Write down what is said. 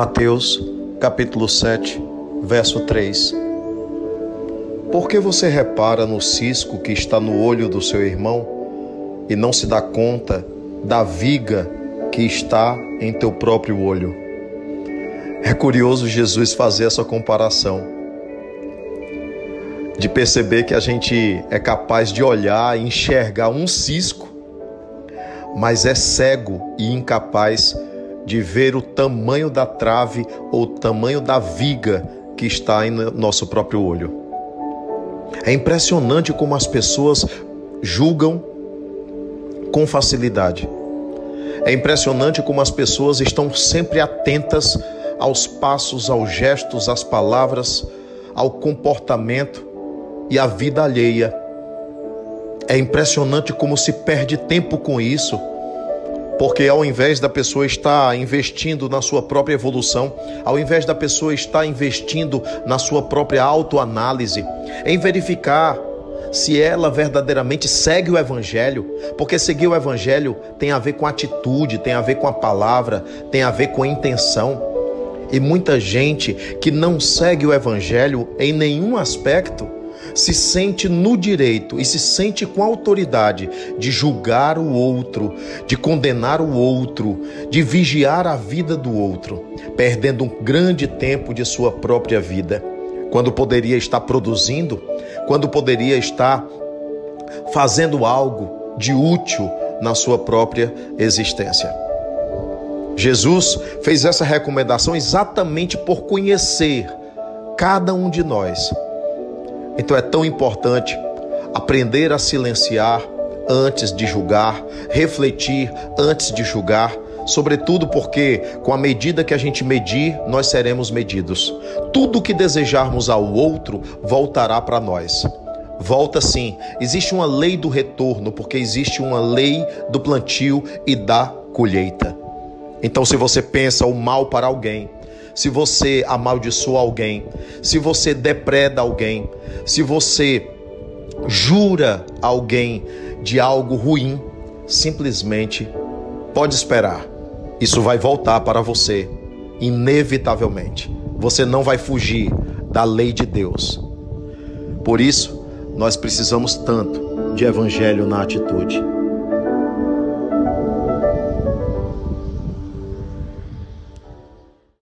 Mateus, capítulo 7, verso 3. Por que você repara no cisco que está no olho do seu irmão e não se dá conta da viga que está em teu próprio olho? É curioso Jesus fazer essa comparação, de perceber que a gente é capaz de olhar e enxergar um cisco, mas é cego e incapaz de de ver o tamanho da trave ou o tamanho da viga que está em nosso próprio olho. É impressionante como as pessoas julgam com facilidade. É impressionante como as pessoas estão sempre atentas aos passos, aos gestos, às palavras, ao comportamento e à vida alheia. É impressionante como se perde tempo com isso porque ao invés da pessoa estar investindo na sua própria evolução, ao invés da pessoa estar investindo na sua própria autoanálise, em verificar se ela verdadeiramente segue o Evangelho, porque seguir o Evangelho tem a ver com atitude, tem a ver com a palavra, tem a ver com a intenção. E muita gente que não segue o Evangelho em nenhum aspecto se sente no direito e se sente com autoridade de julgar o outro, de condenar o outro, de vigiar a vida do outro, perdendo um grande tempo de sua própria vida, quando poderia estar produzindo, quando poderia estar fazendo algo de útil na sua própria existência. Jesus fez essa recomendação exatamente por conhecer cada um de nós então é tão importante aprender a silenciar antes de julgar, refletir antes de julgar, sobretudo porque com a medida que a gente medir, nós seremos medidos. Tudo que desejarmos ao outro voltará para nós. Volta sim. Existe uma lei do retorno, porque existe uma lei do plantio e da colheita. Então, se você pensa o mal para alguém, se você amaldiçoa alguém, se você depreda alguém, se você jura alguém de algo ruim, simplesmente pode esperar. Isso vai voltar para você, inevitavelmente. Você não vai fugir da lei de Deus. Por isso, nós precisamos tanto de evangelho na atitude.